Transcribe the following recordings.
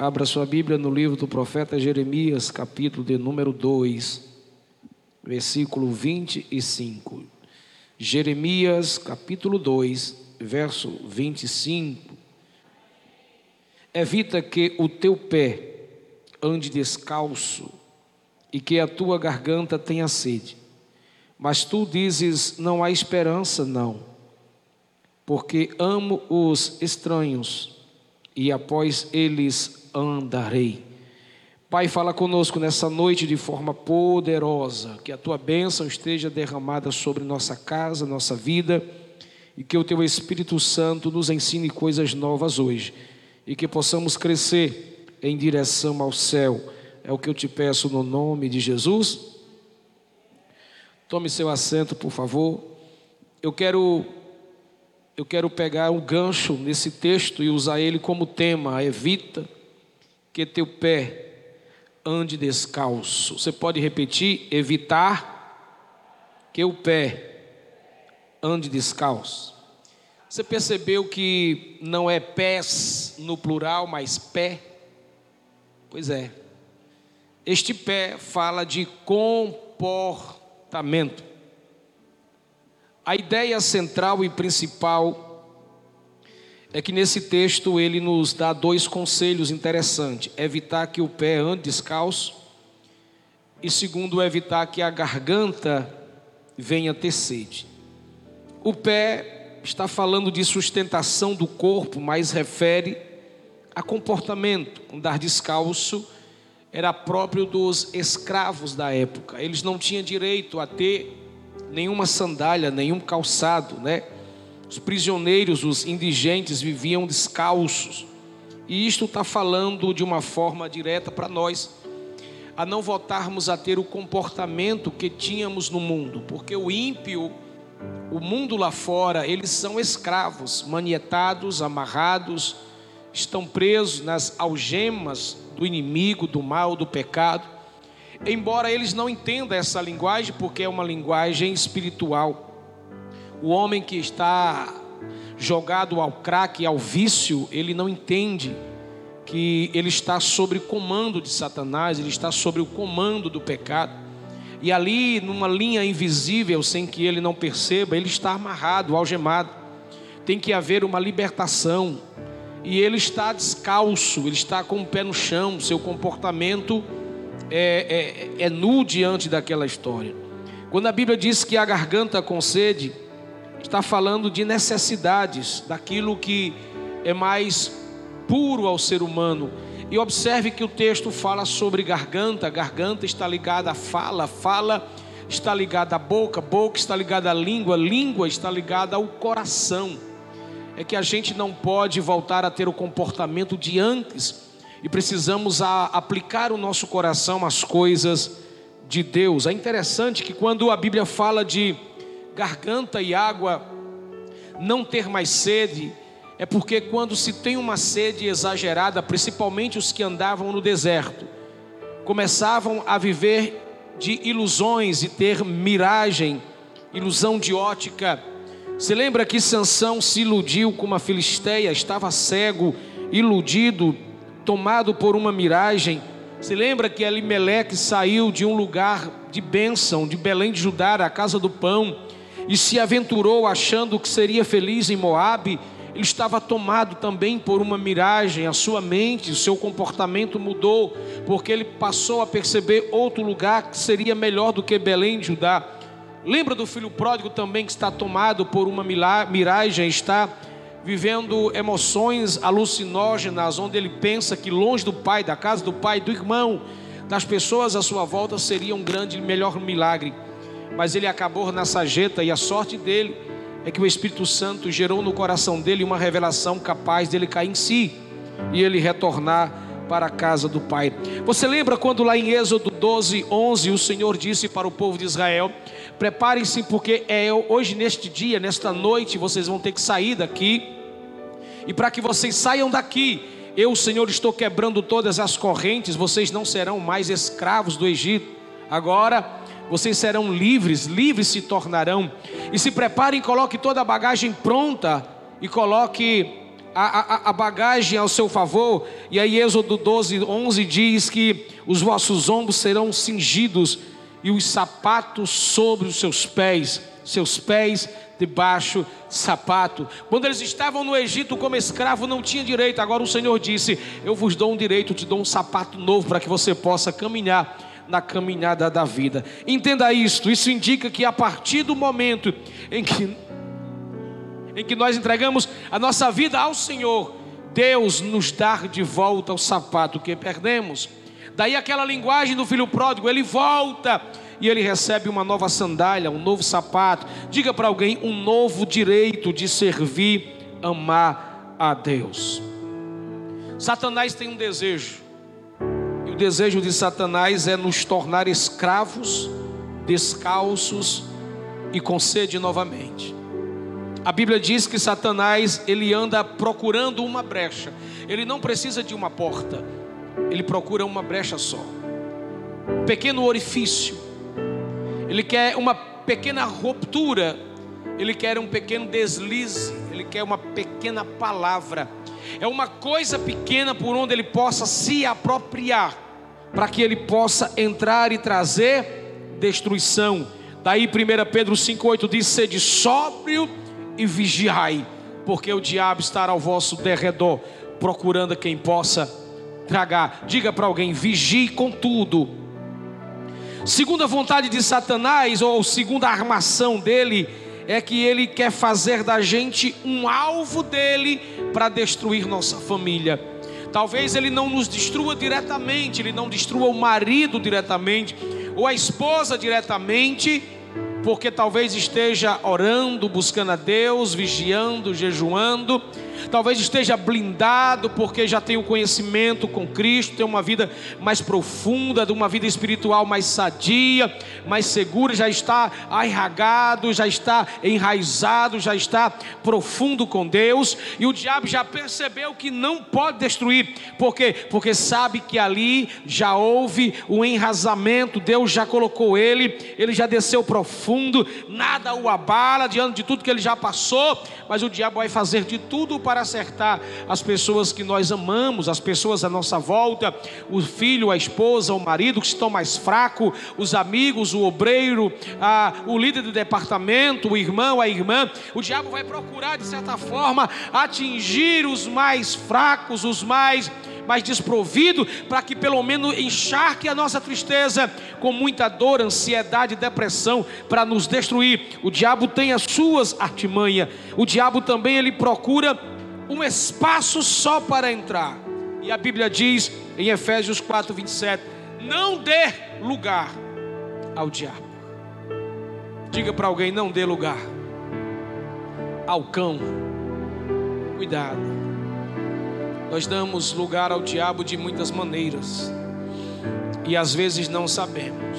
Abra sua Bíblia no livro do profeta Jeremias, capítulo de número 2, versículo 25. Jeremias, capítulo 2, verso 25. Evita que o teu pé ande descalço e que a tua garganta tenha sede. Mas tu dizes: não há esperança, não, porque amo os estranhos e após eles andarei. Pai, fala conosco nessa noite de forma poderosa, que a tua bênção esteja derramada sobre nossa casa, nossa vida, e que o teu Espírito Santo nos ensine coisas novas hoje, e que possamos crescer em direção ao céu. É o que eu te peço no nome de Jesus. Tome seu assento, por favor. Eu quero eu quero pegar um gancho nesse texto e usar ele como tema, evita que teu pé ande descalço. Você pode repetir? Evitar que o pé ande descalço. Você percebeu que não é pés no plural, mas pé? Pois é. Este pé fala de comportamento. A ideia central e principal é que nesse texto ele nos dá dois conselhos interessantes: evitar que o pé ande descalço, e segundo, evitar que a garganta venha ter sede. O pé está falando de sustentação do corpo, mas refere a comportamento. Andar descalço era próprio dos escravos da época. Eles não tinham direito a ter nenhuma sandália, nenhum calçado, né? Os prisioneiros, os indigentes viviam descalços. E isto está falando de uma forma direta para nós, a não voltarmos a ter o comportamento que tínhamos no mundo, porque o ímpio, o mundo lá fora, eles são escravos, manietados, amarrados, estão presos nas algemas do inimigo, do mal, do pecado. Embora eles não entendam essa linguagem, porque é uma linguagem espiritual. O homem que está jogado ao crack, ao vício, ele não entende que ele está sob comando de Satanás, ele está sob o comando do pecado. E ali, numa linha invisível, sem que ele não perceba, ele está amarrado, algemado. Tem que haver uma libertação. E ele está descalço, ele está com o pé no chão, seu comportamento é, é, é nu diante daquela história. Quando a Bíblia diz que a garganta concede, está falando de necessidades, daquilo que é mais puro ao ser humano. E observe que o texto fala sobre garganta, garganta está ligada à fala, fala está ligada à boca, boca está ligada à língua, língua está ligada ao coração. É que a gente não pode voltar a ter o comportamento de antes e precisamos aplicar o nosso coração às coisas de Deus. É interessante que quando a Bíblia fala de garganta e água não ter mais sede, é porque quando se tem uma sede exagerada, principalmente os que andavam no deserto, começavam a viver de ilusões e ter miragem, ilusão de ótica. Se lembra que Sansão se iludiu com uma filisteia, estava cego, iludido, tomado por uma miragem. Se lembra que Elimeleque saiu de um lugar de bênção, de Belém de Judá, a casa do pão, e se aventurou achando que seria feliz em Moabe, ele estava tomado também por uma miragem, a sua mente, o seu comportamento mudou, porque ele passou a perceber outro lugar que seria melhor do que Belém de Judá. Lembra do filho pródigo também que está tomado por uma miragem, está vivendo emoções alucinógenas, onde ele pensa que longe do pai, da casa do pai, do irmão, das pessoas à sua volta seria um grande, melhor milagre mas ele acabou na sajeta e a sorte dele é que o Espírito Santo gerou no coração dele uma revelação capaz dele cair em si e ele retornar para a casa do Pai. Você lembra quando lá em Êxodo 12, 11, o Senhor disse para o povo de Israel: Preparem-se, porque é hoje, neste dia, nesta noite, vocês vão ter que sair daqui, e para que vocês saiam daqui, eu, Senhor, estou quebrando todas as correntes, vocês não serão mais escravos do Egito. Agora, vocês serão livres, livres se tornarão. E se preparem, coloque toda a bagagem pronta e coloque a, a, a, bagagem ao seu favor, e aí Êxodo 12, 11 diz que os vossos ombros serão cingidos e os sapatos sobre os seus pés, seus pés debaixo de sapato. Quando eles estavam no Egito como escravo, não tinha direito. Agora o Senhor disse: Eu vos dou um direito, te dou um sapato novo para que você possa caminhar na caminhada da vida. Entenda isto, isso indica que a partir do momento em que em que nós entregamos a nossa vida ao Senhor, Deus nos dá de volta o sapato que perdemos. Daí aquela linguagem do filho pródigo, ele volta e ele recebe uma nova sandália, um novo sapato. Diga para alguém um novo direito de servir, amar a Deus. Satanás tem um desejo, desejo de Satanás é nos tornar escravos, descalços e com sede novamente. A Bíblia diz que Satanás ele anda procurando uma brecha. Ele não precisa de uma porta. Ele procura uma brecha só. Um pequeno orifício ele quer uma pequena ruptura, ele quer um pequeno deslize, ele quer uma pequena palavra. É uma coisa pequena por onde ele possa se apropriar, para que ele possa entrar e trazer destruição. Daí 1 Pedro 5,8 diz: sede sóbrio e vigiai, porque o diabo estará ao vosso derredor, procurando quem possa tragar. Diga para alguém: vigie com tudo Segunda vontade de Satanás, ou segunda armação dele, é que ele quer fazer da gente um alvo dele para destruir nossa família. Talvez ele não nos destrua diretamente, ele não destrua o marido diretamente, ou a esposa diretamente, porque talvez esteja orando, buscando a Deus, vigiando, jejuando, talvez esteja blindado porque já tem o conhecimento com Cristo, tem uma vida mais profunda, de uma vida espiritual mais sadia, mais segura, já está arraigado, já está enraizado, já está profundo com Deus, e o diabo já percebeu que não pode destruir, por quê? Porque sabe que ali já houve o enrasamento, Deus já colocou ele, ele já desceu profundo, nada o abala diante de tudo que ele já passou, mas o diabo vai fazer de tudo para acertar as pessoas que nós amamos, as pessoas à nossa volta, o filho, a esposa, o marido que estão mais fraco, os amigos, o obreiro, a, o líder do departamento, o irmão, a irmã. O diabo vai procurar, de certa forma, atingir os mais fracos, os mais mais desprovido, para que pelo menos encharque a nossa tristeza com muita dor, ansiedade, depressão, para nos destruir. O diabo tem as suas artimanhas. O diabo também ele procura um espaço só para entrar. E a Bíblia diz em Efésios 4, 27: Não dê lugar ao diabo. Diga para alguém: não dê lugar ao cão. Cuidado. Nós damos lugar ao diabo de muitas maneiras, e às vezes não sabemos.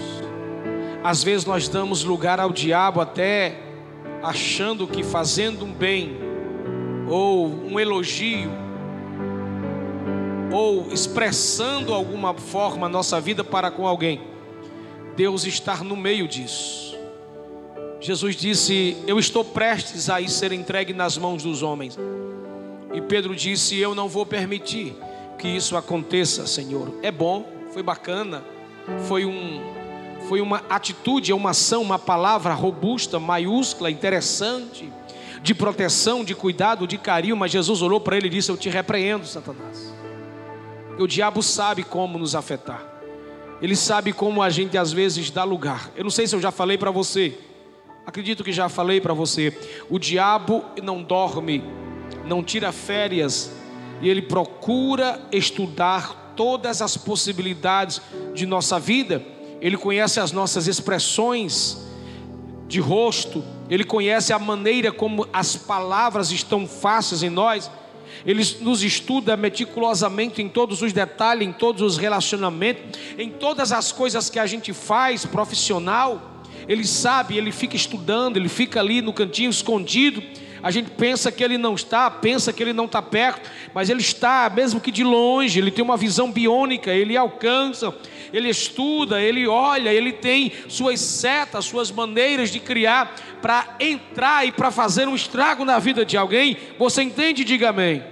Às vezes nós damos lugar ao diabo até achando que fazendo um bem, ou um elogio, ou expressando alguma forma a nossa vida para com alguém, Deus está no meio disso. Jesus disse: Eu estou prestes a ir ser entregue nas mãos dos homens. E Pedro disse: Eu não vou permitir que isso aconteça, Senhor. É bom, foi bacana, foi um, foi uma atitude, é uma ação, uma palavra robusta, maiúscula, interessante, de proteção, de cuidado, de carinho. Mas Jesus olhou para ele e disse: Eu te repreendo, Satanás. O diabo sabe como nos afetar. Ele sabe como a gente às vezes dá lugar. Eu não sei se eu já falei para você. Acredito que já falei para você. O diabo não dorme não tira férias e ele procura estudar todas as possibilidades de nossa vida. Ele conhece as nossas expressões de rosto, ele conhece a maneira como as palavras estão fáceis em nós. Ele nos estuda meticulosamente em todos os detalhes, em todos os relacionamentos, em todas as coisas que a gente faz profissional. Ele sabe, ele fica estudando, ele fica ali no cantinho escondido a gente pensa que ele não está, pensa que ele não está perto, mas ele está, mesmo que de longe, ele tem uma visão biônica, ele alcança, ele estuda, ele olha, ele tem suas setas, suas maneiras de criar para entrar e para fazer um estrago na vida de alguém. Você entende? Diga amém.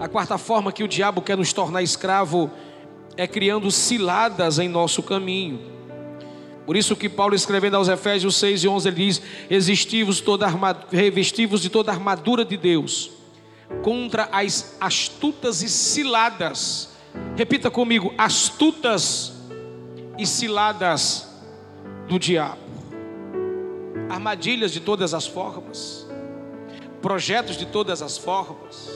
A quarta forma que o diabo quer nos tornar escravo é criando ciladas em nosso caminho. Por isso que Paulo escrevendo aos Efésios 6 e 11 ele diz: "Resistivos toda revestivos de toda a armadura de Deus contra as astutas e ciladas". Repita comigo: astutas e ciladas do diabo. Armadilhas de todas as formas, projetos de todas as formas,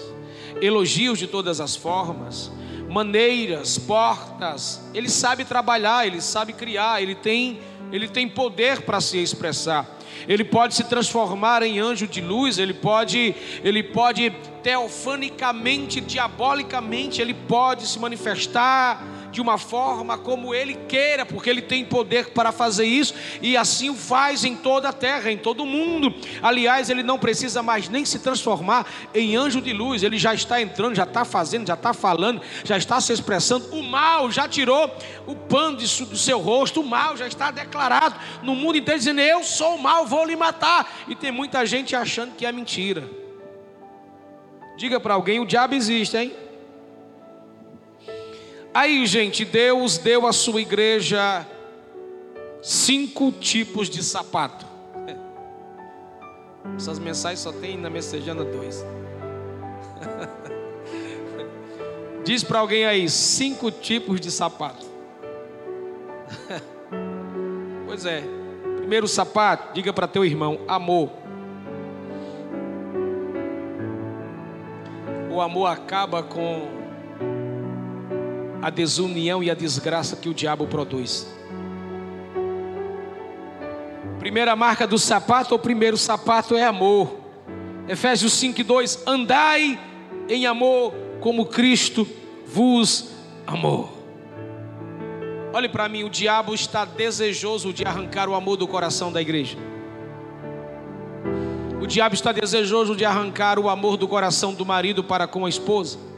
elogios de todas as formas, maneiras, portas. Ele sabe trabalhar, ele sabe criar, ele tem, ele tem poder para se expressar. Ele pode se transformar em anjo de luz, ele pode, ele pode teofanicamente, diabolicamente, ele pode se manifestar de uma forma como ele queira, porque ele tem poder para fazer isso e assim o faz em toda a terra, em todo o mundo. Aliás, ele não precisa mais nem se transformar em anjo de luz, ele já está entrando, já está fazendo, já está falando, já está se expressando. O mal já tirou o pano do seu rosto, o mal já está declarado no mundo inteiro, dizendo: Eu sou o mal, vou lhe matar. E tem muita gente achando que é mentira. Diga para alguém: o diabo existe, hein? Aí, gente, Deus deu à sua igreja cinco tipos de sapato. Essas mensagens só tem na Messejana dois. Diz para alguém aí, cinco tipos de sapato. pois é. Primeiro sapato, diga para teu irmão, amor. O amor acaba com a desunião e a desgraça que o diabo produz. Primeira marca do sapato, ou primeiro sapato é amor. Efésios 5:2, andai em amor como Cristo vos amou. Olhe para mim, o diabo está desejoso de arrancar o amor do coração da igreja. O diabo está desejoso de arrancar o amor do coração do marido para com a esposa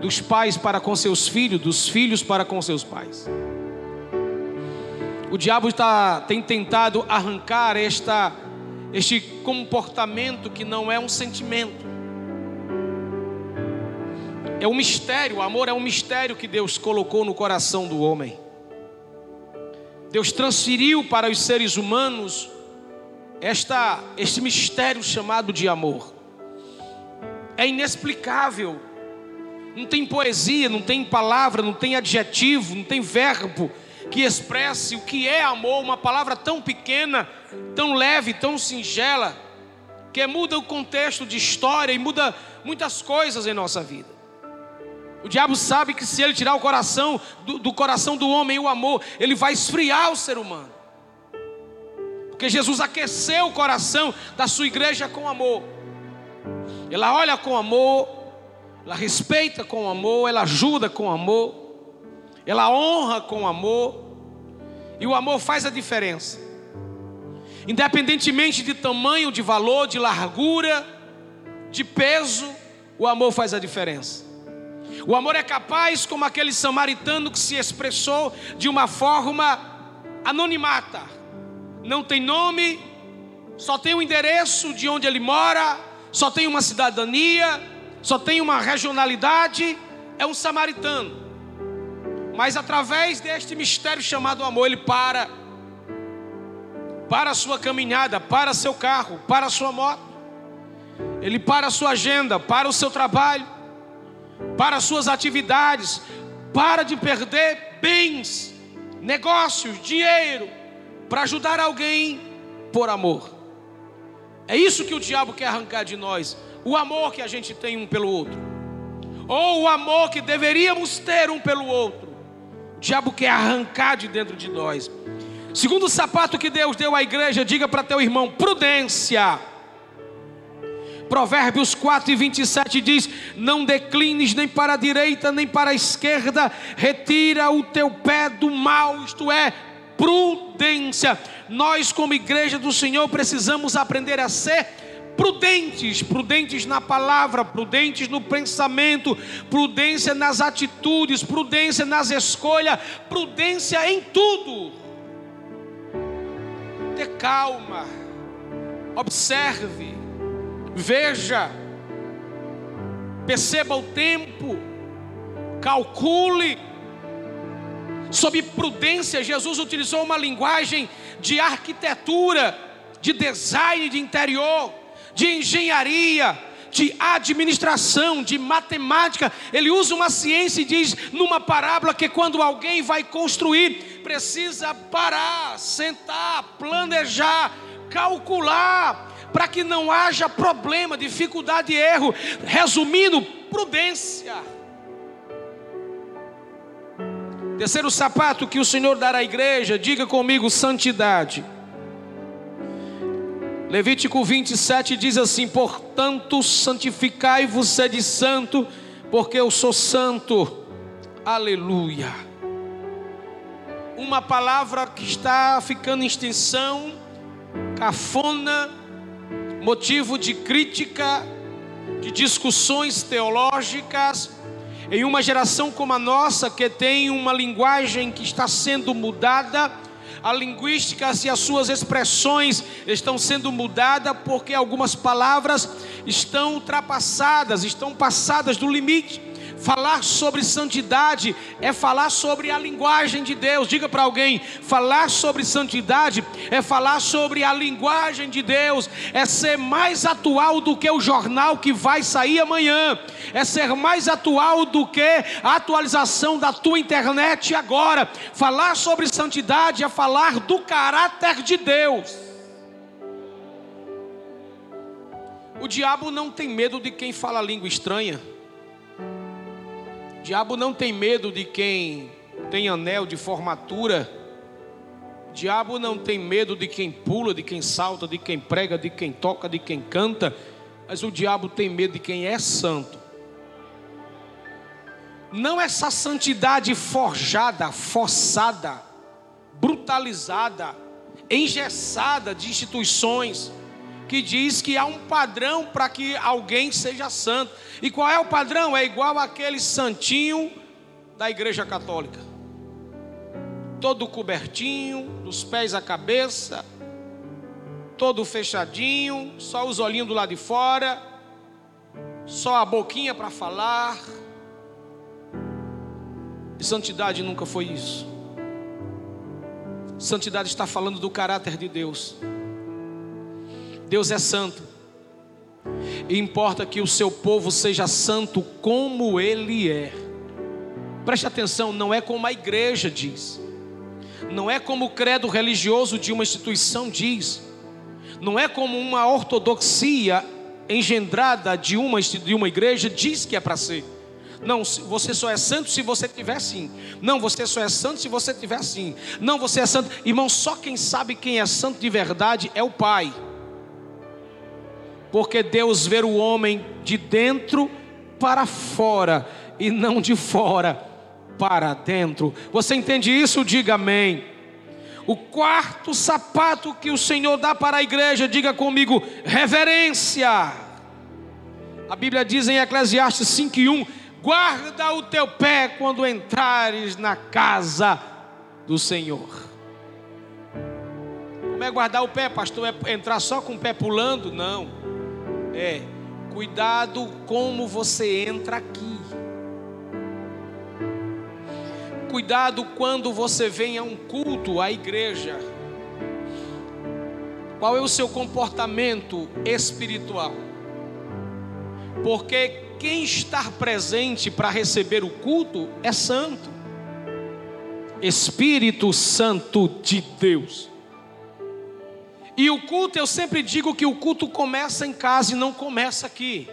dos pais para com seus filhos, dos filhos para com seus pais. O diabo está, tem tentado arrancar esta, este comportamento que não é um sentimento, é um mistério. O amor é um mistério que Deus colocou no coração do homem. Deus transferiu para os seres humanos esta, este mistério chamado de amor. É inexplicável não tem poesia, não tem palavra, não tem adjetivo, não tem verbo que expresse o que é amor, uma palavra tão pequena, tão leve, tão singela, que muda o contexto de história e muda muitas coisas em nossa vida. O diabo sabe que se ele tirar o coração do, do coração do homem o amor, ele vai esfriar o ser humano. Porque Jesus aqueceu o coração da sua igreja com amor. Ela olha com amor, ela respeita com amor, ela ajuda com amor, ela honra com amor, e o amor faz a diferença. Independentemente de tamanho, de valor, de largura, de peso, o amor faz a diferença. O amor é capaz, como aquele samaritano que se expressou de uma forma anonimata, não tem nome, só tem o endereço de onde ele mora, só tem uma cidadania só tem uma regionalidade, é um samaritano. Mas através deste mistério chamado amor, ele para para a sua caminhada, para seu carro, para a sua moto. Ele para a sua agenda, para o seu trabalho, para as suas atividades, para de perder bens, negócios, dinheiro, para ajudar alguém por amor. É isso que o diabo quer arrancar de nós o amor que a gente tem um pelo outro, ou o amor que deveríamos ter um pelo outro. O diabo quer arrancar de dentro de nós. Segundo o sapato que Deus deu à igreja, diga para teu irmão: prudência. Provérbios 4 e 27 diz: Não declines nem para a direita nem para a esquerda, retira o teu pé do mal, isto é, prudência. Nós, como igreja do Senhor, precisamos aprender a ser prudentes, prudentes na palavra, prudentes no pensamento, prudência nas atitudes, prudência nas escolhas, prudência em tudo. Ter calma, observe, veja, perceba o tempo, calcule. Sob prudência, Jesus utilizou uma linguagem de arquitetura, de design de interior, de engenharia, de administração, de matemática. Ele usa uma ciência e diz numa parábola que quando alguém vai construir, precisa parar, sentar, planejar, calcular, para que não haja problema, dificuldade e erro. Resumindo, prudência. Terceiro sapato que o Senhor dará à igreja, diga comigo, santidade. Levítico 27 diz assim: Portanto, santificai-vos de santo, porque eu sou santo. Aleluia. Uma palavra que está ficando em extensão, cafona, motivo de crítica, de discussões teológicas, em uma geração como a nossa, que tem uma linguagem que está sendo mudada, a linguística e as suas expressões estão sendo mudadas porque algumas palavras estão ultrapassadas, estão passadas do limite. Falar sobre santidade é falar sobre a linguagem de Deus. Diga para alguém: falar sobre santidade é falar sobre a linguagem de Deus, é ser mais atual do que o jornal que vai sair amanhã, é ser mais atual do que a atualização da tua internet agora. Falar sobre santidade é falar do caráter de Deus. O diabo não tem medo de quem fala língua estranha diabo não tem medo de quem tem anel de formatura. diabo não tem medo de quem pula, de quem salta, de quem prega, de quem toca, de quem canta. Mas o diabo tem medo de quem é santo. Não essa santidade forjada, forçada, brutalizada, engessada de instituições que diz que há um padrão para que alguém seja santo. E qual é o padrão? É igual aquele santinho da Igreja Católica. Todo cobertinho, dos pés à cabeça, todo fechadinho, só os olhinhos do lado de fora, só a boquinha para falar. E santidade nunca foi isso. Santidade está falando do caráter de Deus. Deus é santo. E importa que o seu povo seja santo como ele é. Preste atenção, não é como a igreja diz. Não é como o credo religioso de uma instituição diz. Não é como uma ortodoxia engendrada de uma, de uma igreja diz que é para ser. Não, você só é santo se você tiver sim. Não, você só é santo se você tiver sim. Não, você é santo. Irmão, só quem sabe quem é santo de verdade é o Pai porque Deus vê o homem de dentro para fora e não de fora para dentro. Você entende isso? Diga amém. O quarto sapato que o Senhor dá para a igreja, diga comigo, reverência. A Bíblia diz em Eclesiastes 5:1, guarda o teu pé quando entrares na casa do Senhor. Como é guardar o pé, pastor? É entrar só com o pé pulando? Não é cuidado como você entra aqui. Cuidado quando você vem a um culto, à igreja. Qual é o seu comportamento espiritual? Porque quem está presente para receber o culto é santo. Espírito Santo de Deus. E o culto, eu sempre digo que o culto começa em casa e não começa aqui.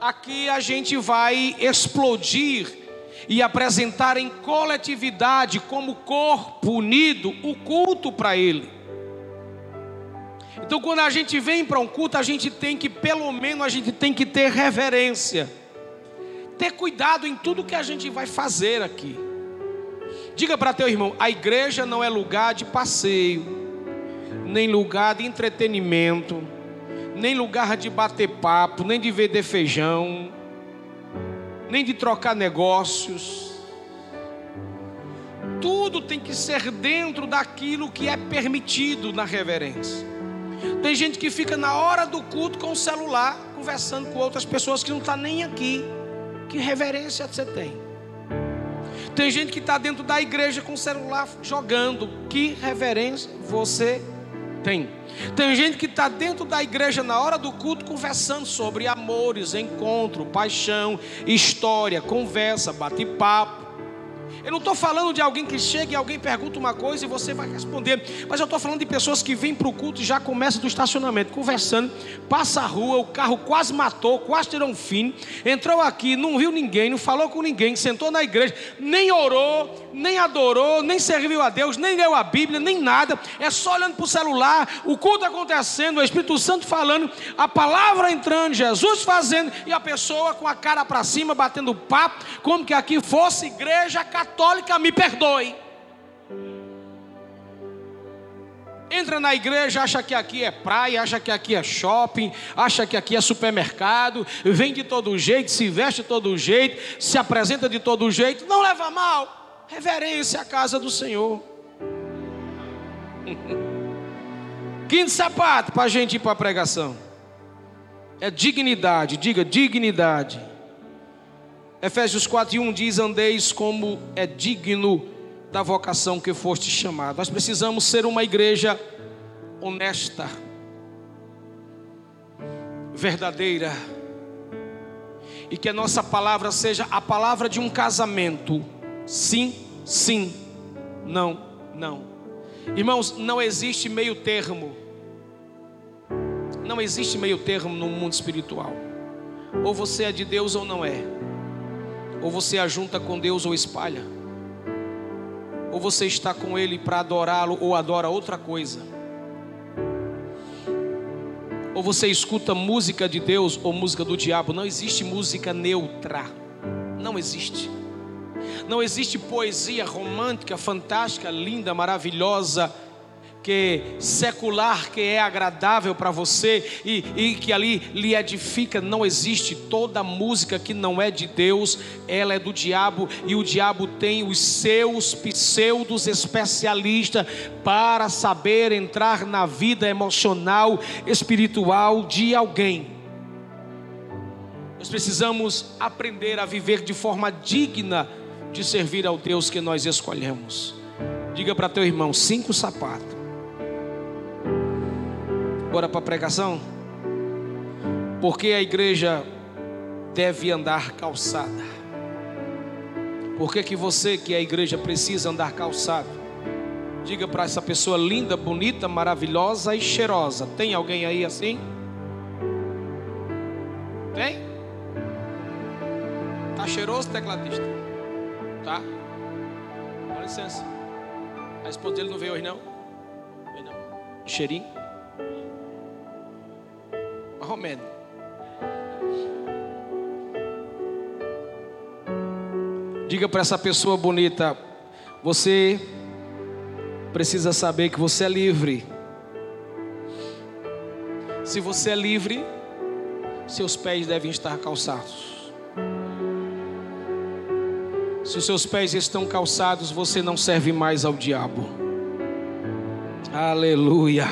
Aqui a gente vai explodir e apresentar em coletividade, como corpo unido, o culto para Ele. Então, quando a gente vem para um culto, a gente tem que, pelo menos, a gente tem que ter reverência, ter cuidado em tudo que a gente vai fazer aqui. Diga para teu irmão: a igreja não é lugar de passeio nem lugar de entretenimento, nem lugar de bater papo, nem de vender feijão, nem de trocar negócios. Tudo tem que ser dentro daquilo que é permitido na reverência. Tem gente que fica na hora do culto com o celular, conversando com outras pessoas que não está nem aqui. Que reverência você tem? Tem gente que está dentro da igreja com o celular jogando. Que reverência você tem? Tem gente que está dentro da igreja na hora do culto conversando sobre amores, encontro, paixão, história, conversa, bate-papo. Eu não estou falando de alguém que chega e alguém pergunta uma coisa e você vai responder. Mas eu estou falando de pessoas que vêm para o culto e já começam do estacionamento, conversando, passa a rua, o carro quase matou, quase tirou um fim. Entrou aqui, não viu ninguém, não falou com ninguém, sentou na igreja, nem orou, nem adorou, nem serviu a Deus, nem leu a Bíblia, nem nada. É só olhando para o celular, o culto acontecendo, o Espírito Santo falando, a palavra entrando, Jesus fazendo, e a pessoa com a cara para cima, batendo papo, como que aqui fosse igreja católica me perdoe. Entra na igreja, acha que aqui é praia, acha que aqui é shopping, acha que aqui é supermercado, vem de todo jeito, se veste de todo jeito, se apresenta de todo jeito, não leva mal. Reverência à casa do Senhor. Quinto sapato para a gente ir para a pregação. É dignidade, diga dignidade. Efésios 4 e 1 diz: Andeis como é digno da vocação que foste chamado. Nós precisamos ser uma igreja honesta, verdadeira, e que a nossa palavra seja a palavra de um casamento. Sim, sim, não, não. Irmãos, não existe meio termo. Não existe meio termo no mundo espiritual. Ou você é de Deus ou não é. Ou você ajunta com Deus ou espalha. Ou você está com Ele para adorá-lo ou adora outra coisa. Ou você escuta música de Deus ou música do diabo. Não existe música neutra. Não existe. Não existe poesia romântica, fantástica, linda, maravilhosa que secular, que é agradável para você e, e que ali lhe edifica, não existe. Toda música que não é de Deus, ela é do diabo e o diabo tem os seus pseudos especialistas para saber entrar na vida emocional, espiritual de alguém. Nós precisamos aprender a viver de forma digna de servir ao Deus que nós escolhemos. Diga para teu irmão: cinco sapatos Bora para a pregação? Porque a igreja deve andar calçada. Por que, que você, que é a igreja, precisa andar calçado? Diga para essa pessoa linda, bonita, maravilhosa e cheirosa. Tem alguém aí assim? Tem? Tá cheiroso, tecladista? Tá? Com licença. A esposa dele não veio hoje, não? Veio não. Cheirinho? Romeno. Diga para essa pessoa bonita: você precisa saber que você é livre. Se você é livre, seus pés devem estar calçados. Se os seus pés estão calçados, você não serve mais ao diabo. Aleluia.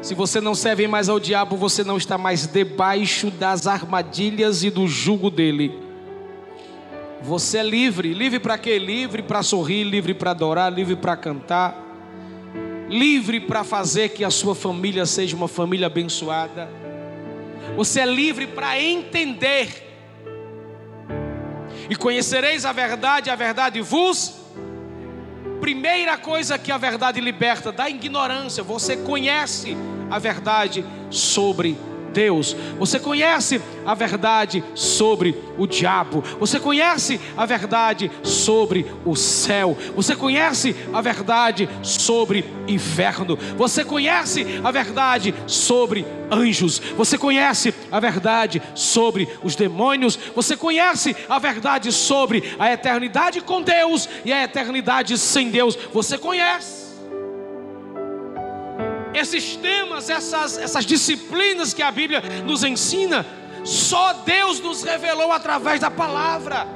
Se você não serve mais ao diabo, você não está mais debaixo das armadilhas e do jugo dele. Você é livre. Livre para quê? Livre para sorrir, livre para adorar, livre para cantar. Livre para fazer que a sua família seja uma família abençoada. Você é livre para entender. E conhecereis a verdade, a verdade vos primeira coisa que a verdade liberta da ignorância, você conhece a verdade sobre Deus. Você conhece a verdade sobre o diabo. Você conhece a verdade sobre o céu. Você conhece a verdade sobre inferno. Você conhece a verdade sobre anjos. Você conhece a verdade sobre os demônios. Você conhece a verdade sobre a eternidade com Deus e a eternidade sem Deus. Você conhece esses temas, essas, essas disciplinas que a Bíblia nos ensina, só Deus nos revelou através da palavra.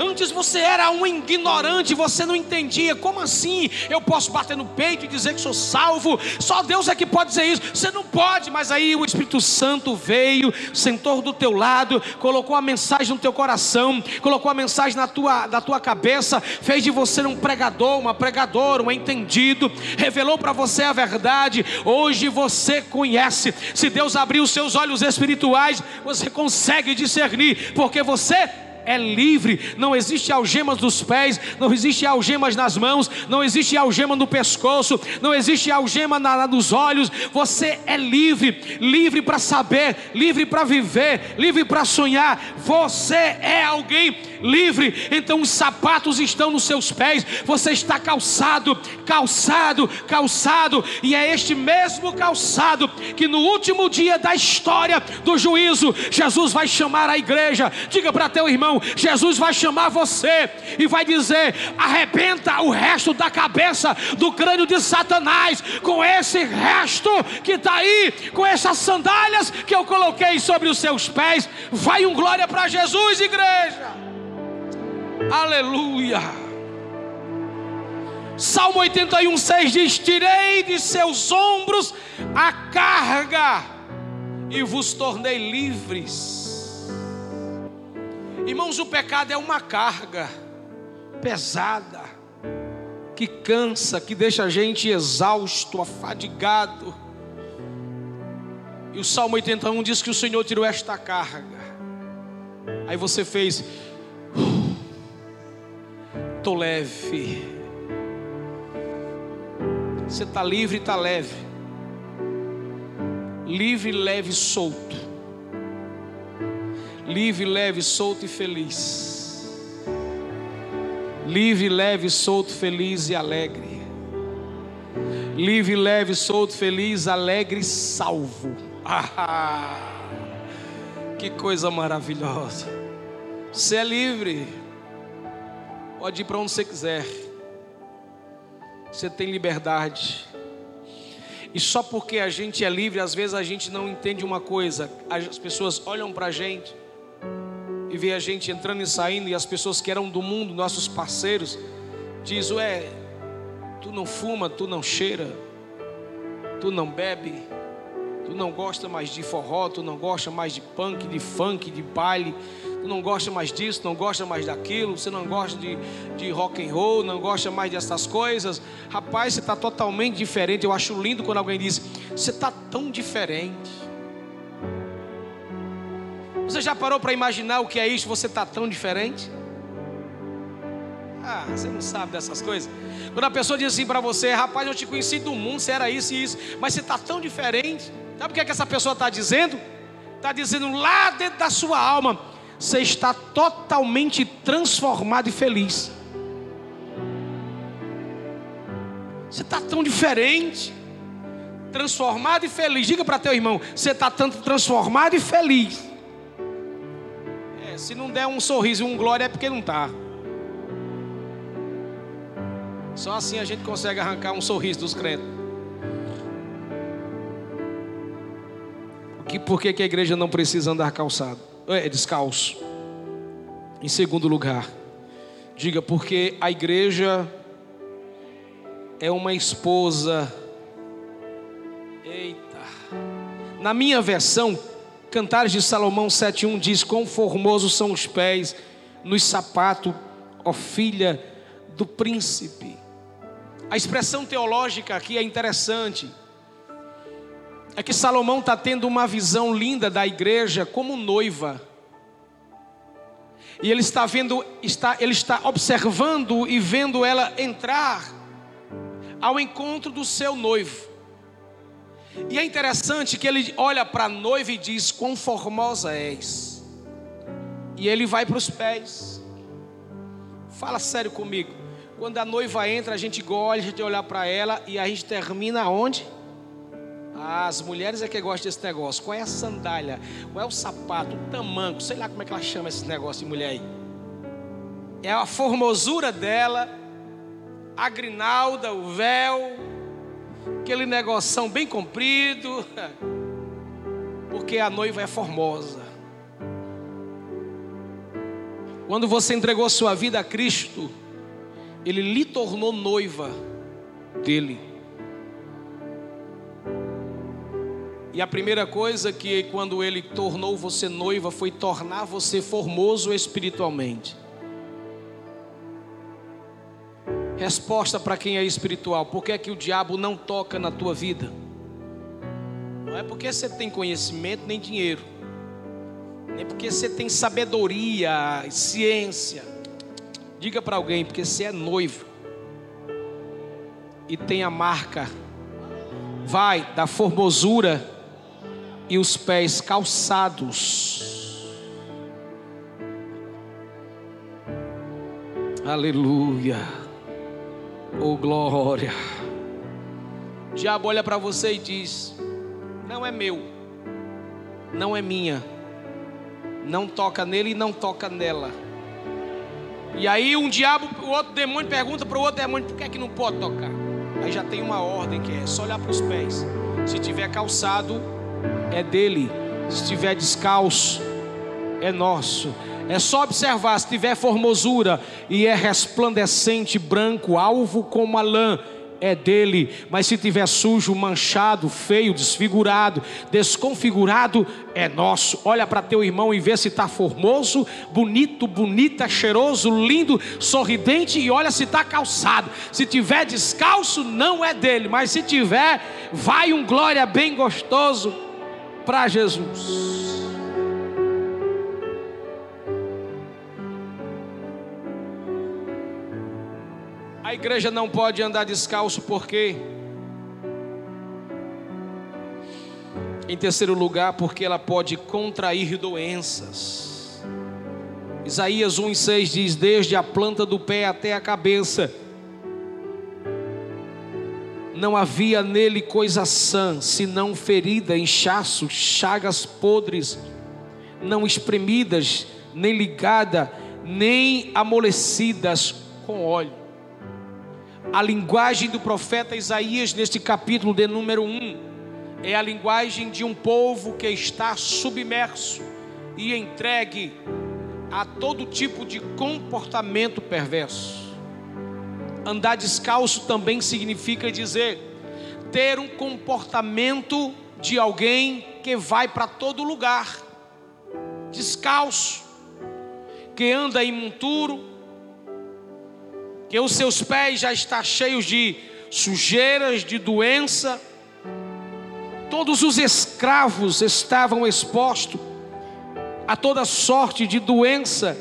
Antes você era um ignorante, você não entendia. Como assim? Eu posso bater no peito e dizer que sou salvo? Só Deus é que pode dizer isso. Você não pode, mas aí o Espírito Santo veio, sentou do teu lado, colocou a mensagem no teu coração, colocou a mensagem na tua, na tua cabeça, fez de você um pregador, uma pregadora, um entendido, revelou para você a verdade. Hoje você conhece. Se Deus abrir os seus olhos espirituais, você consegue discernir, porque você é livre, não existe algemas dos pés, não existe algemas nas mãos, não existe algema no pescoço, não existe algema na, nos olhos, você é livre, livre para saber, livre para viver, livre para sonhar, você é alguém livre, então os sapatos estão nos seus pés, você está calçado, calçado, calçado, e é este mesmo calçado que no último dia da história do juízo, Jesus vai chamar a igreja. Diga para teu Jesus vai chamar você e vai dizer: arrebenta o resto da cabeça do crânio de Satanás com esse resto que está aí, com essas sandálias que eu coloquei sobre os seus pés. Vai um glória para Jesus, igreja. Aleluia. Salmo 81, 6 diz: Tirei de seus ombros a carga e vos tornei livres. Irmãos, o pecado é uma carga pesada, que cansa, que deixa a gente exausto, afadigado. E o Salmo 81 diz que o Senhor tirou esta carga. Aí você fez, estou leve. Você está livre e está leve. Livre, leve, solto. Livre, leve, solto e feliz. Livre, leve, solto, feliz e alegre. Livre, leve, solto, feliz, alegre e salvo. Ah, que coisa maravilhosa. Você é livre. Pode ir para onde você quiser. Você tem liberdade. E só porque a gente é livre, às vezes a gente não entende uma coisa. As pessoas olham para a gente e vê a gente entrando e saindo, e as pessoas que eram do mundo, nossos parceiros, diz: Ué, tu não fuma, tu não cheira, tu não bebe, tu não gosta mais de forró, tu não gosta mais de punk, de funk, de baile, tu não gosta mais disso, não gosta mais daquilo, você não gosta de, de rock and roll, não gosta mais dessas coisas. Rapaz, você está totalmente diferente. Eu acho lindo quando alguém diz: Você está tão diferente. Você já parou para imaginar o que é isso? Você está tão diferente? Ah, você não sabe dessas coisas. Quando a pessoa diz assim para você, rapaz, eu te conheci do mundo, você era isso e isso, mas você está tão diferente. Sabe o que, é que essa pessoa está dizendo? Está dizendo lá dentro da sua alma, você está totalmente transformado e feliz. Você está tão diferente, transformado e feliz. Diga para teu irmão, você está tanto transformado e feliz. Se não der um sorriso e um glória é porque não está. Só assim a gente consegue arrancar um sorriso dos crentes. Por que, que a igreja não precisa andar calçado? é descalço. Em segundo lugar, diga porque a igreja é uma esposa. Eita. Na minha versão, Cantares de Salomão 7:1 diz: "Quão formosos são os pés nos sapatos, ó filha do príncipe". A expressão teológica aqui é interessante é que Salomão está tendo uma visão linda da igreja como noiva. E ele está vendo, está, ele está observando e vendo ela entrar ao encontro do seu noivo. E é interessante que ele olha para a noiva e diz: Quão formosa és. E ele vai para os pés. Fala sério comigo. Quando a noiva entra, a gente gosta de olhar para ela e a gente termina onde? As mulheres é que gostam desse negócio. Qual é a sandália? Qual é o sapato? O tamanco? Sei lá como é que ela chama esse negócio de mulher aí. É a formosura dela, a grinalda, o véu, aquele negoção bem comprido. Porque a noiva é formosa. Quando você entregou sua vida a Cristo, Ele lhe tornou noiva dele. E a primeira coisa que quando ele tornou você noiva foi tornar você formoso espiritualmente. Resposta para quem é espiritual: por que é que o diabo não toca na tua vida? Não é porque você tem conhecimento nem dinheiro, nem porque você tem sabedoria, ciência. Diga para alguém, porque você é noivo e tem a marca, vai, da formosura e os pés calçados. Aleluia. Oh glória. O diabo olha para você e diz: Não é meu, não é minha, não toca nele e não toca nela. E aí um diabo, o outro demônio pergunta para o outro demônio: Por que é que não pode tocar? Aí já tem uma ordem que é só olhar para os pés. Se tiver calçado, é dele. Se tiver descalço, é nosso. É só observar, se tiver formosura e é resplandecente, branco, alvo como a lã, é dele. Mas se tiver sujo, manchado, feio, desfigurado, desconfigurado, é nosso. Olha para teu irmão e vê se está formoso, bonito, bonita, cheiroso, lindo, sorridente e olha se está calçado. Se tiver descalço, não é dele. Mas se tiver, vai um glória bem gostoso para Jesus. A igreja não pode andar descalço porque Em terceiro lugar, porque ela pode contrair doenças. Isaías 1,6 diz: Desde a planta do pé até a cabeça, não havia nele coisa sã, senão ferida, inchaço, chagas podres, não espremidas, nem ligada, nem amolecidas com óleo a linguagem do profeta Isaías neste capítulo de número 1 é a linguagem de um povo que está submerso e entregue a todo tipo de comportamento perverso. Andar descalço também significa dizer ter um comportamento de alguém que vai para todo lugar, descalço, que anda imunturo, que os seus pés já estão cheios de sujeiras, de doença. Todos os escravos estavam expostos a toda sorte de doença,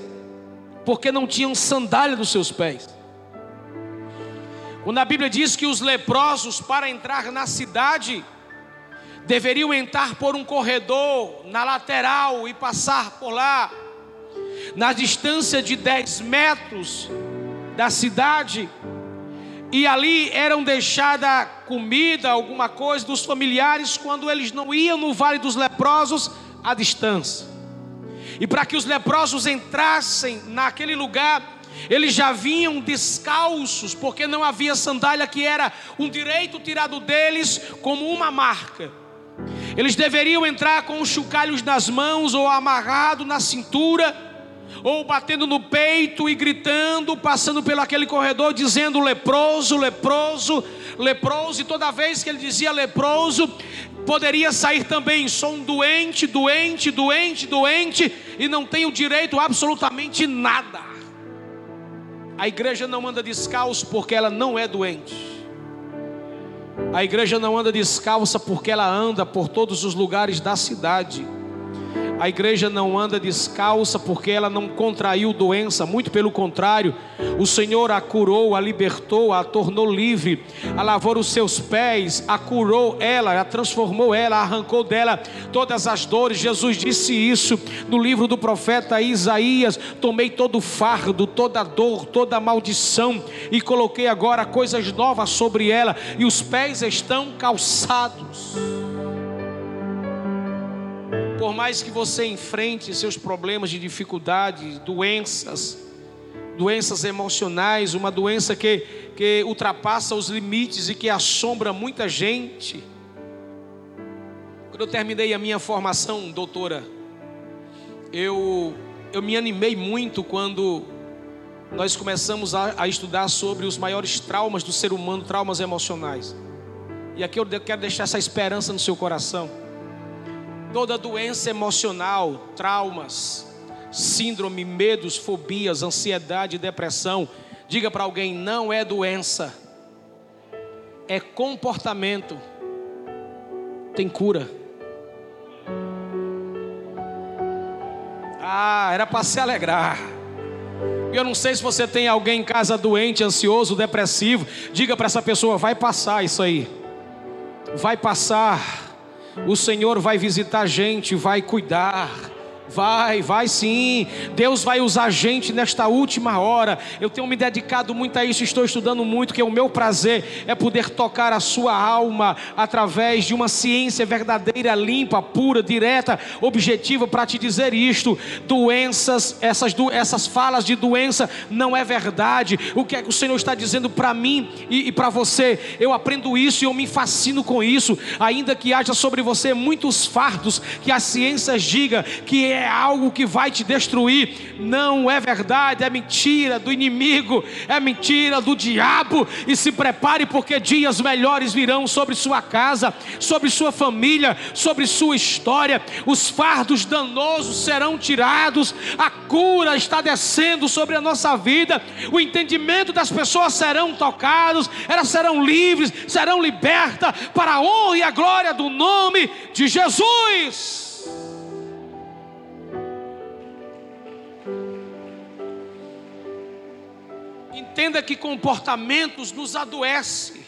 porque não tinham sandália nos seus pés. Quando a Bíblia diz que os leprosos, para entrar na cidade, deveriam entrar por um corredor na lateral e passar por lá, na distância de 10 metros, da cidade, e ali eram deixada comida, alguma coisa dos familiares quando eles não iam no vale dos leprosos à distância. E para que os leprosos entrassem naquele lugar, eles já vinham descalços, porque não havia sandália que era um direito tirado deles como uma marca. Eles deveriam entrar com os chocalhos nas mãos ou amarrado na cintura ou batendo no peito e gritando, passando pelo aquele corredor, dizendo leproso, leproso, leproso, e toda vez que ele dizia leproso, poderia sair também: sou um doente, doente, doente, doente, e não tenho direito a absolutamente nada. A igreja não anda descalço porque ela não é doente. A igreja não anda descalça porque ela anda por todos os lugares da cidade. A igreja não anda descalça porque ela não contraiu doença, muito pelo contrário, o Senhor a curou, a libertou, a tornou livre, a lavou os seus pés, a curou ela, a transformou ela, arrancou dela todas as dores. Jesus disse isso no livro do profeta Isaías: Tomei todo o fardo, toda a dor, toda a maldição e coloquei agora coisas novas sobre ela, e os pés estão calçados. Por mais que você enfrente seus problemas de dificuldade, doenças, doenças emocionais, uma doença que, que ultrapassa os limites e que assombra muita gente. Quando eu terminei a minha formação, doutora, eu eu me animei muito quando nós começamos a, a, estudar sobre os maiores traumas do ser humano, traumas emocionais. E aqui eu quero deixar essa esperança no seu coração. Toda doença emocional, traumas, síndrome, medos, fobias, ansiedade, depressão, diga para alguém: não é doença, é comportamento, tem cura. Ah, era para se alegrar. Eu não sei se você tem alguém em casa doente, ansioso, depressivo. Diga para essa pessoa: vai passar isso aí. Vai passar. O Senhor vai visitar a gente, vai cuidar. Vai, vai sim. Deus vai usar a gente nesta última hora. Eu tenho me dedicado muito a isso, estou estudando muito, que o meu prazer é poder tocar a sua alma através de uma ciência verdadeira, limpa, pura, direta, objetiva para te dizer isto. Doenças, essas, essas falas de doença não é verdade. O que é que o Senhor está dizendo para mim e, e para você? Eu aprendo isso e eu me fascino com isso, ainda que haja sobre você muitos fardos que a ciência diga que é é algo que vai te destruir. Não é verdade, é mentira do inimigo, é mentira do diabo. E se prepare, porque dias melhores virão sobre sua casa, sobre sua família, sobre sua história. Os fardos danosos serão tirados, a cura está descendo sobre a nossa vida, o entendimento das pessoas serão tocados, elas serão livres, serão libertas para a honra e a glória do nome de Jesus. Entenda que comportamentos nos adoecem.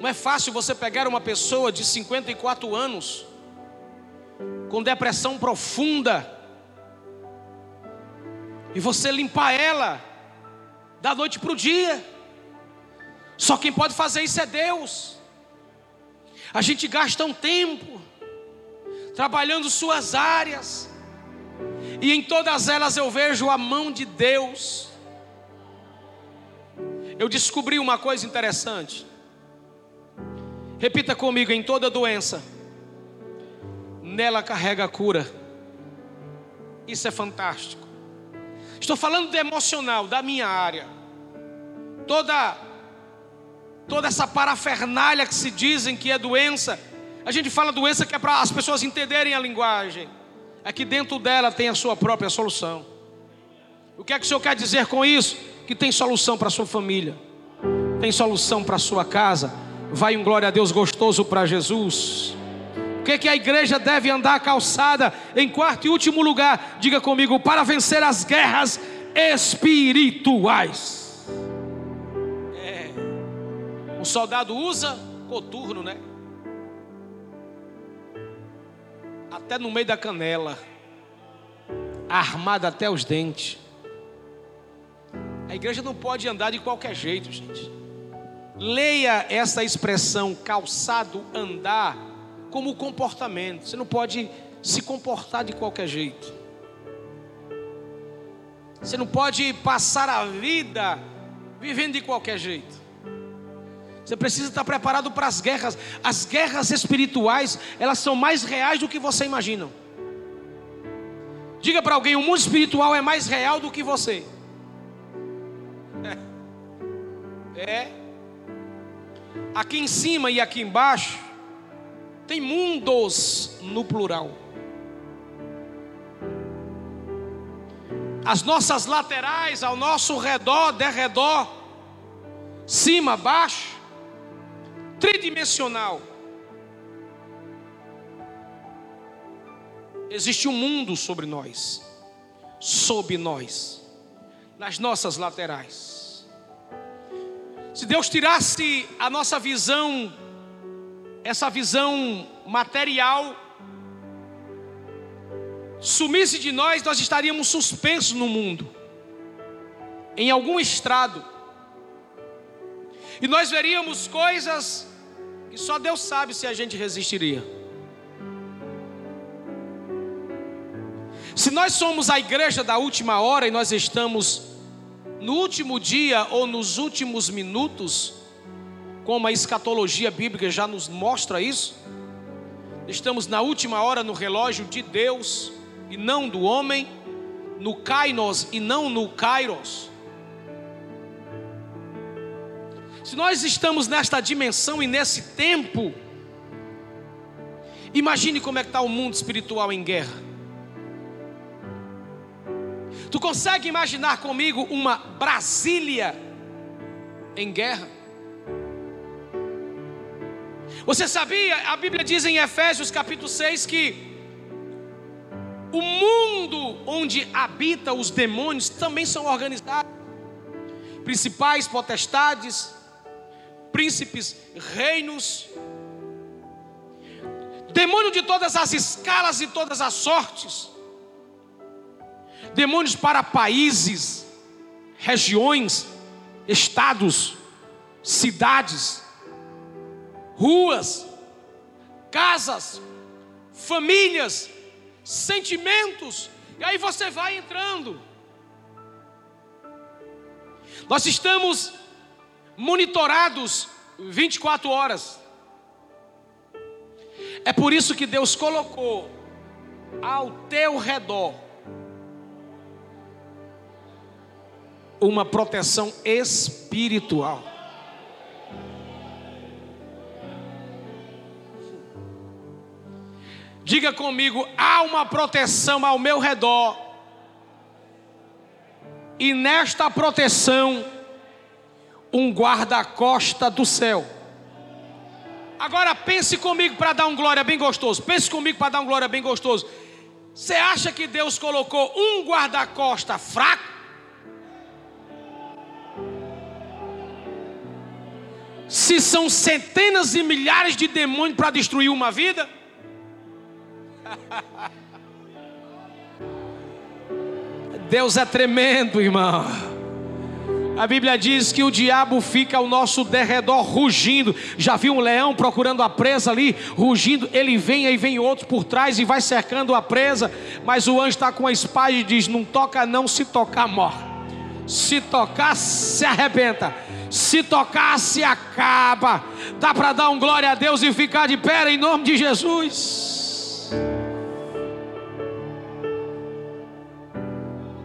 Não é fácil você pegar uma pessoa de 54 anos, com depressão profunda, e você limpar ela da noite para o dia. Só quem pode fazer isso é Deus. A gente gasta um tempo trabalhando suas áreas, e em todas elas eu vejo a mão de Deus. Eu descobri uma coisa interessante. Repita comigo: em toda doença, nela carrega a cura. Isso é fantástico. Estou falando do emocional, da minha área. Toda toda essa parafernália que se dizem que é doença, a gente fala doença que é para as pessoas entenderem a linguagem é que dentro dela tem a sua própria solução. O que é que o Senhor quer dizer com isso? Que tem solução para a sua família, tem solução para a sua casa. Vai um glória a Deus gostoso para Jesus. O que, é que a igreja deve andar calçada? Em quarto e último lugar, diga comigo, para vencer as guerras espirituais. É. Um soldado usa coturno, né? Até no meio da canela, armada até os dentes. A igreja não pode andar de qualquer jeito, gente. Leia essa expressão calçado andar como comportamento. Você não pode se comportar de qualquer jeito. Você não pode passar a vida vivendo de qualquer jeito. Você precisa estar preparado para as guerras. As guerras espirituais, elas são mais reais do que você imagina. Diga para alguém: o mundo espiritual é mais real do que você. É. é. Aqui em cima e aqui embaixo, tem mundos no plural. As nossas laterais, ao nosso redor, derredor, cima, baixo, tridimensional. Existe um mundo sobre nós, sob nós, nas nossas laterais. Se Deus tirasse a nossa visão, essa visão material, sumisse de nós, nós estaríamos suspensos no mundo, em algum estrado, e nós veríamos coisas que só Deus sabe se a gente resistiria. Se nós somos a igreja da última hora e nós estamos no último dia ou nos últimos minutos, como a escatologia bíblica já nos mostra isso, Estamos na última hora no relógio de Deus e não do homem, no Kainos e não no Kairos. Se nós estamos nesta dimensão e nesse tempo, imagine como é que está o mundo espiritual em guerra. Tu consegue imaginar comigo uma Brasília em guerra? Você sabia, a Bíblia diz em Efésios capítulo 6 que o mundo onde habita os demônios também são organizados. Principais potestades, príncipes, reinos, demônio de todas as escalas e todas as sortes, demônios para países, regiões, estados, cidades, ruas, casas, famílias, sentimentos, e aí você vai entrando. Nós estamos monitorados 24 horas. É por isso que Deus colocou ao teu redor uma proteção espiritual. Diga comigo: há uma proteção ao meu redor, e nesta proteção, um guarda-costa do céu. Agora pense comigo para dar um glória bem gostoso. Pense comigo para dar um glória bem gostoso. Você acha que Deus colocou um guarda-costa fraco? Se são centenas e milhares de demônios para destruir uma vida? Deus é tremendo, irmão. A Bíblia diz que o diabo fica ao nosso derredor rugindo. Já viu um leão procurando a presa ali, rugindo? Ele vem e vem outro por trás e vai cercando a presa. Mas o anjo está com a espada e diz: Não toca, não, se tocar, morre. Se tocar, se arrebenta. Se tocar, se acaba. Dá para dar um glória a Deus e ficar de pé em nome de Jesus.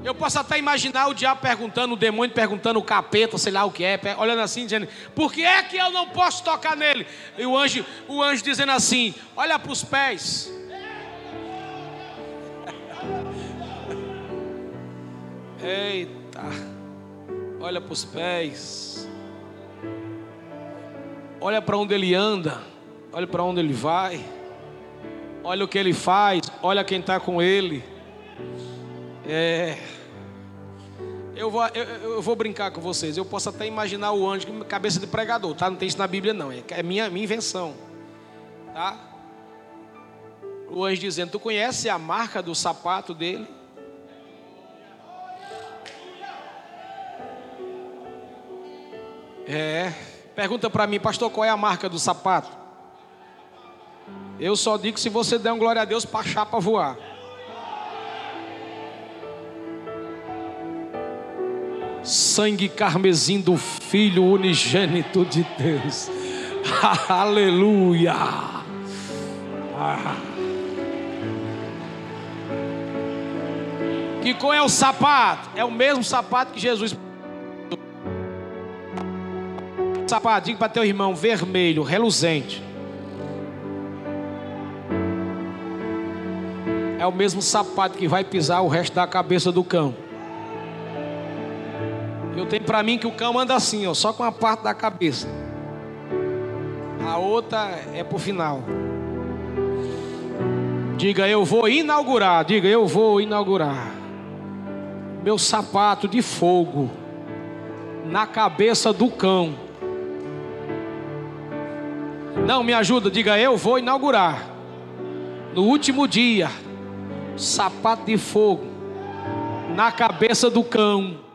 Eu posso até imaginar o diabo perguntando, o demônio perguntando, o capeta, sei lá o que é, olhando assim, dizendo: Por que é que eu não posso tocar nele? E o anjo, o anjo dizendo assim: Olha para os pés. Eita, olha para os pés. Olha para onde ele anda, olha para onde ele vai, olha o que ele faz, olha quem está com ele. É. Eu vou, eu, eu, vou brincar com vocês. Eu posso até imaginar o anjo com cabeça de pregador, tá? Não tem isso na Bíblia, não. É, é minha, minha invenção, tá? O anjo dizendo: Tu conhece a marca do sapato dele? É. Pergunta para mim, pastor, qual é a marca do sapato? Eu só digo se você der um glória a Deus para chapa voar. Sangue carmesim do Filho unigênito de Deus. Aleluia. Ah. Que qual é o sapato? É o mesmo sapato que Jesus. Sapato, diga para teu irmão, vermelho, reluzente. É o mesmo sapato que vai pisar o resto da cabeça do cão. Eu tenho para mim que o cão anda assim, ó, só com a parte da cabeça. A outra é para o final. Diga, eu vou inaugurar. Diga, eu vou inaugurar. Meu sapato de fogo na cabeça do cão. Não me ajuda, diga, eu vou inaugurar. No último dia, sapato de fogo na cabeça do cão